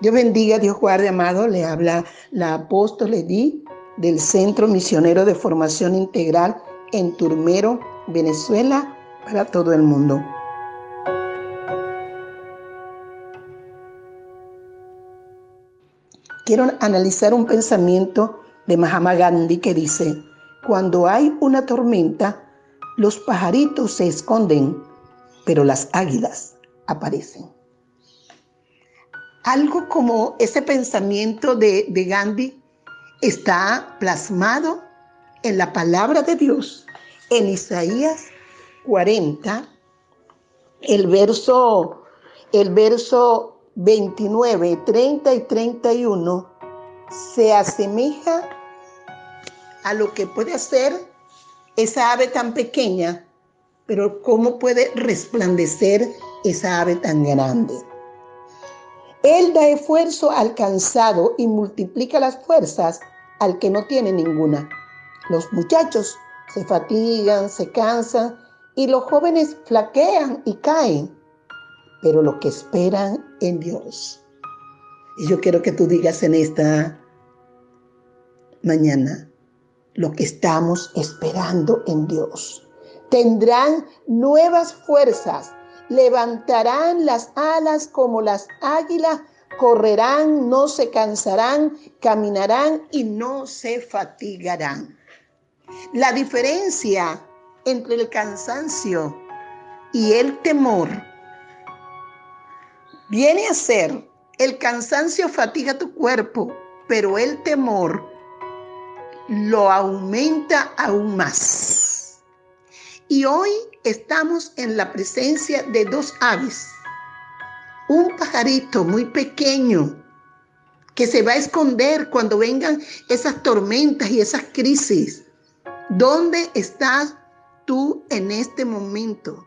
Dios bendiga, Dios guarde, amado. Le habla la apóstol Edith del Centro Misionero de Formación Integral en Turmero, Venezuela, para todo el mundo. Quiero analizar un pensamiento de Mahatma Gandhi que dice, cuando hay una tormenta, los pajaritos se esconden, pero las águilas aparecen algo como ese pensamiento de, Gandhi está plasmado en la palabra de Dios, en Isaías 40, el verso, el verso 29, 30 y 31, se asemeja a lo que puede hacer esa ave tan pequeña, pero cómo puede resplandecer esa ave tan grande. Él da esfuerzo al cansado y multiplica las fuerzas al que no tiene ninguna. Los muchachos se fatigan, se cansan y los jóvenes flaquean y caen, pero lo que esperan en Dios. Y yo quiero que tú digas en esta mañana lo que estamos esperando en Dios. Tendrán nuevas fuerzas levantarán las alas como las águilas, correrán, no se cansarán, caminarán y no se fatigarán. La diferencia entre el cansancio y el temor viene a ser el cansancio fatiga tu cuerpo, pero el temor lo aumenta aún más. Y hoy estamos en la presencia de dos aves. Un pajarito muy pequeño que se va a esconder cuando vengan esas tormentas y esas crisis. ¿Dónde estás tú en este momento?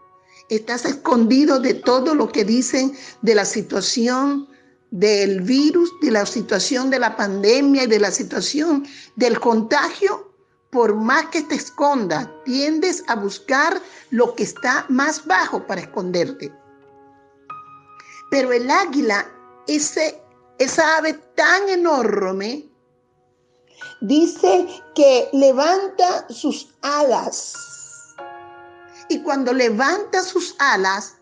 Estás escondido de todo lo que dicen de la situación del virus, de la situación de la pandemia y de la situación del contagio por más que te esconda, tiendes a buscar lo que está más bajo para esconderte. Pero el águila, ese, esa ave tan enorme, dice que levanta sus alas. Y cuando levanta sus alas,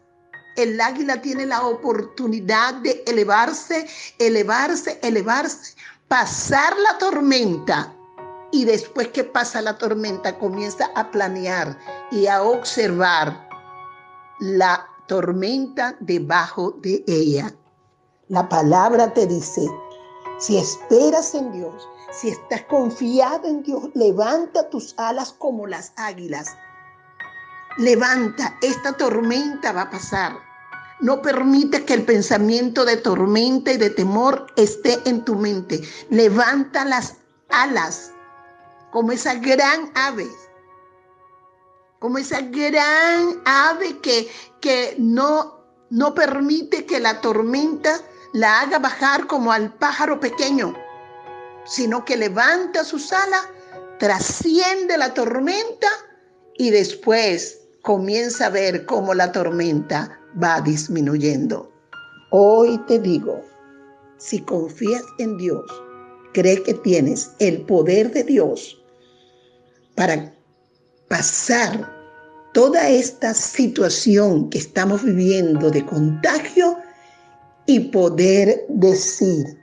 el águila tiene la oportunidad de elevarse, elevarse, elevarse, pasar la tormenta y después que pasa la tormenta comienza a planear y a observar la tormenta debajo de ella. La palabra te dice, si esperas en Dios, si estás confiado en Dios, levanta tus alas como las águilas. Levanta, esta tormenta va a pasar. No permite que el pensamiento de tormenta y de temor esté en tu mente. Levanta las alas como esa gran ave, como esa gran ave que, que no, no permite que la tormenta la haga bajar como al pájaro pequeño, sino que levanta sus alas, trasciende la tormenta y después comienza a ver cómo la tormenta va disminuyendo. Hoy te digo, si confías en Dios, cree que tienes el poder de Dios para pasar toda esta situación que estamos viviendo de contagio y poder decir,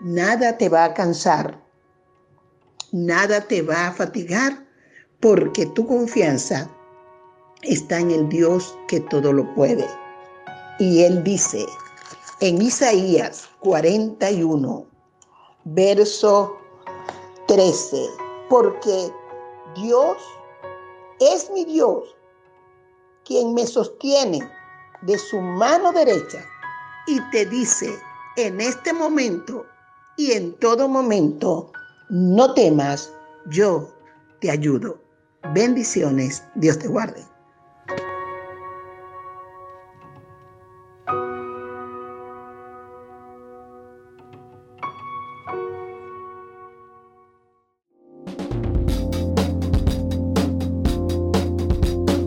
nada te va a cansar, nada te va a fatigar, porque tu confianza está en el Dios que todo lo puede. Y él dice en Isaías 41, verso 13, porque Dios es mi Dios, quien me sostiene de su mano derecha y te dice en este momento y en todo momento, no temas, yo te ayudo. Bendiciones, Dios te guarde.